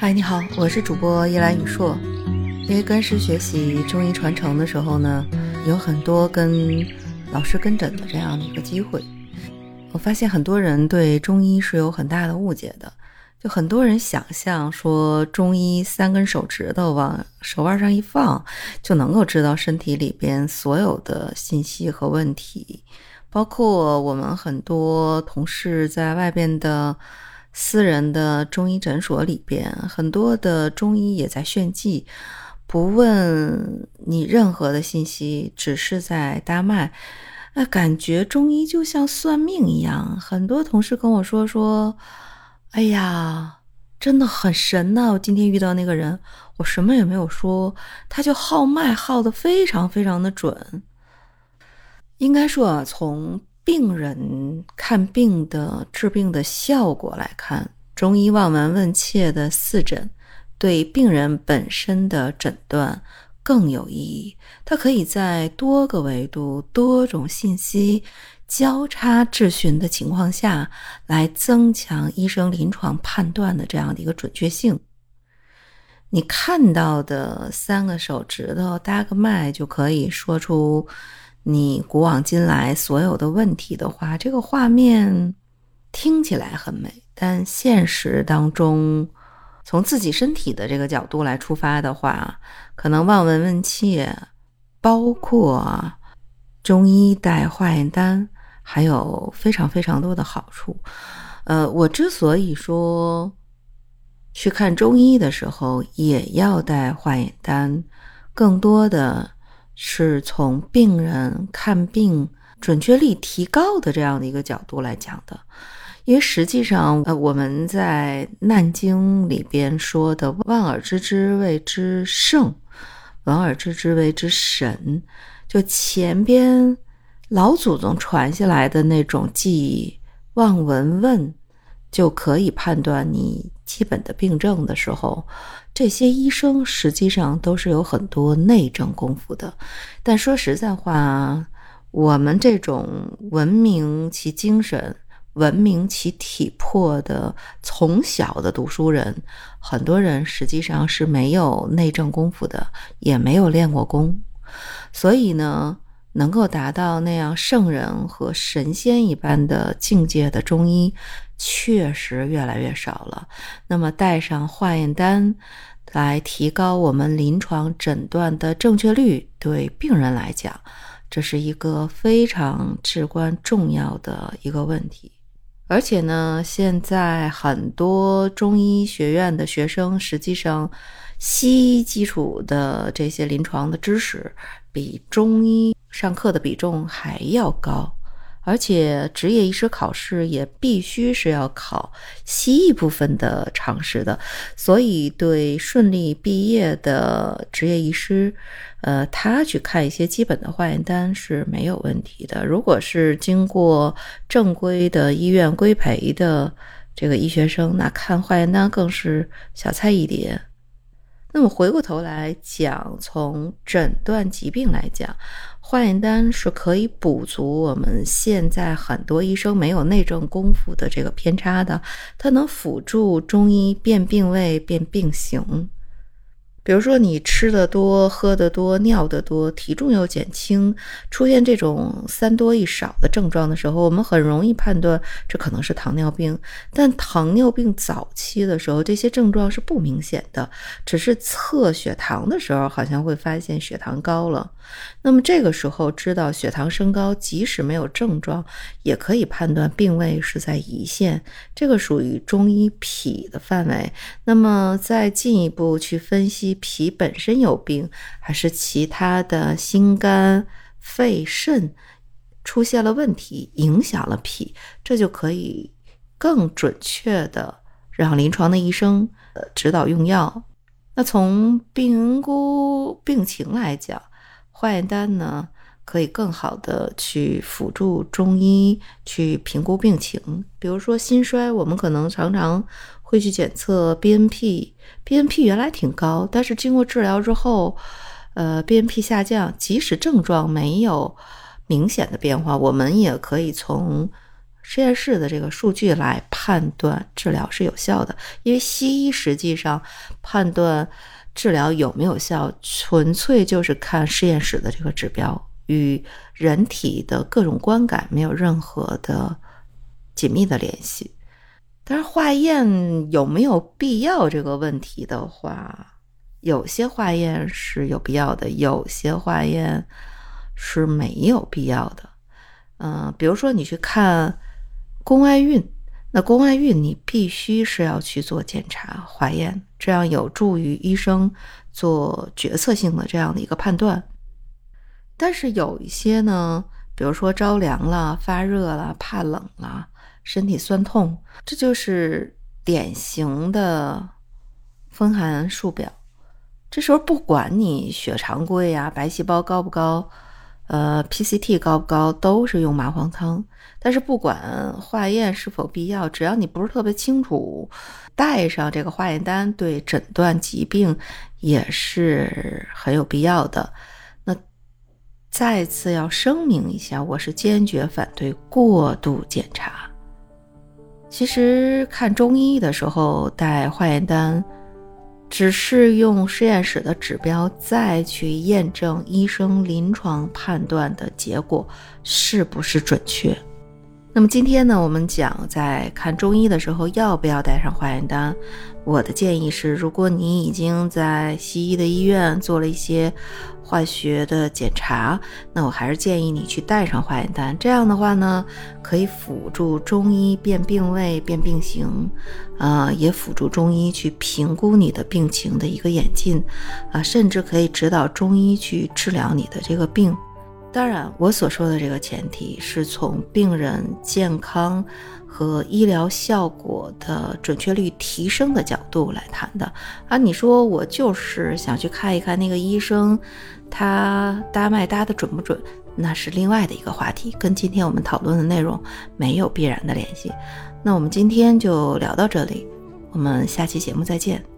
嗨，你好，我是主播叶兰雨硕。因为跟师学习中医传承的时候呢，有很多跟老师跟诊的这样的一个机会。我发现很多人对中医是有很大的误解的，就很多人想象说中医三根手指头往手腕上一放，就能够知道身体里边所有的信息和问题。包括我们很多同事在外边的私人的中医诊所里边，很多的中医也在炫技，不问你任何的信息，只是在搭脉。那感觉中医就像算命一样。很多同事跟我说说：“哎呀，真的很神呐！我今天遇到那个人，我什么也没有说，他就号脉号的非常非常的准。”应该说啊，从病人看病的治病的效果来看，中医望闻问切的四诊对病人本身的诊断更有意义。它可以在多个维度、多种信息交叉质询的情况下来增强医生临床判断的这样的一个准确性。你看到的三个手指头搭个脉就可以说出。你古往今来所有的问题的话，这个画面听起来很美，但现实当中，从自己身体的这个角度来出发的话，可能望闻问切，包括中医带化验单，还有非常非常多的好处。呃，我之所以说去看中医的时候也要带化验单，更多的。是从病人看病准确率提高的这样的一个角度来讲的，因为实际上，呃，我们在《难经》里边说的“望而知之谓之圣，闻而知之谓之神”，就前边老祖宗传下来的那种记忆，望闻问就可以判断你基本的病症的时候。这些医生实际上都是有很多内政功夫的，但说实在话，我们这种文明其精神、文明其体魄的从小的读书人，很多人实际上是没有内政功夫的，也没有练过功，所以呢，能够达到那样圣人和神仙一般的境界的中医，确实越来越少了。那么带上化验单。来提高我们临床诊断的正确率，对病人来讲，这是一个非常至关重要的一个问题。而且呢，现在很多中医学院的学生，实际上西医基础的这些临床的知识，比中医上课的比重还要高。而且执业医师考试也必须是要考西医部分的常识的，所以对顺利毕业的执业医师，呃，他去看一些基本的化验单是没有问题的。如果是经过正规的医院规培的这个医学生，那看化验单更是小菜一碟。那么回过头来讲，从诊断疾病来讲。化验单是可以补足我们现在很多医生没有内证功夫的这个偏差的，它能辅助中医辨病位、辨病型。比如说，你吃的多、喝的多、尿的多，体重又减轻，出现这种三多一少的症状的时候，我们很容易判断这可能是糖尿病。但糖尿病早期的时候，这些症状是不明显的，只是测血糖的时候好像会发现血糖高了。那么这个时候知道血糖升高，即使没有症状，也可以判断病位是在胰腺，这个属于中医脾的范围。那么再进一步去分析。脾本身有病，还是其他的心肝肺肾出现了问题，影响了脾，这就可以更准确的让临床的医生呃指导用药。那从评估病情来讲，化验单呢可以更好的去辅助中医去评估病情。比如说心衰，我们可能常常。会去检测 BNP，BNP 原来挺高，但是经过治疗之后，呃，BNP 下降，即使症状没有明显的变化，我们也可以从实验室的这个数据来判。断治疗是有效的，因为西医实际上判断治疗有没有效，纯粹就是看实验室的这个指标，与人体的各种观感没有任何的紧密的联系。但是化验有没有必要这个问题的话，有些化验是有必要的，有些化验是没有必要的。嗯，比如说你去看宫外孕，那宫外孕你必须是要去做检查化验，这样有助于医生做决策性的这样的一个判断。但是有一些呢，比如说着凉了、发热了、怕冷了、身体酸痛，这就是典型的风寒束表。这时候不管你血常规呀、白细胞高不高。呃，PCT 高不高都是用麻黄汤，但是不管化验是否必要，只要你不是特别清楚，带上这个化验单对诊断疾病也是很有必要的。那再次要声明一下，我是坚决反对过度检查。其实看中医的时候带化验单。只是用实验室的指标再去验证医生临床判断的结果是不是准确。那么今天呢，我们讲在看中医的时候要不要带上化验单。我的建议是，如果你已经在西医的医院做了一些化学的检查，那我还是建议你去带上化验单。这样的话呢，可以辅助中医辨病位、辨病型，啊，也辅助中医去评估你的病情的一个演进，啊，甚至可以指导中医去治疗你的这个病。当然，我所说的这个前提是从病人健康和医疗效果的准确率提升的角度来谈的啊。你说我就是想去看一看那个医生，他搭脉搭的准不准，那是另外的一个话题，跟今天我们讨论的内容没有必然的联系。那我们今天就聊到这里，我们下期节目再见。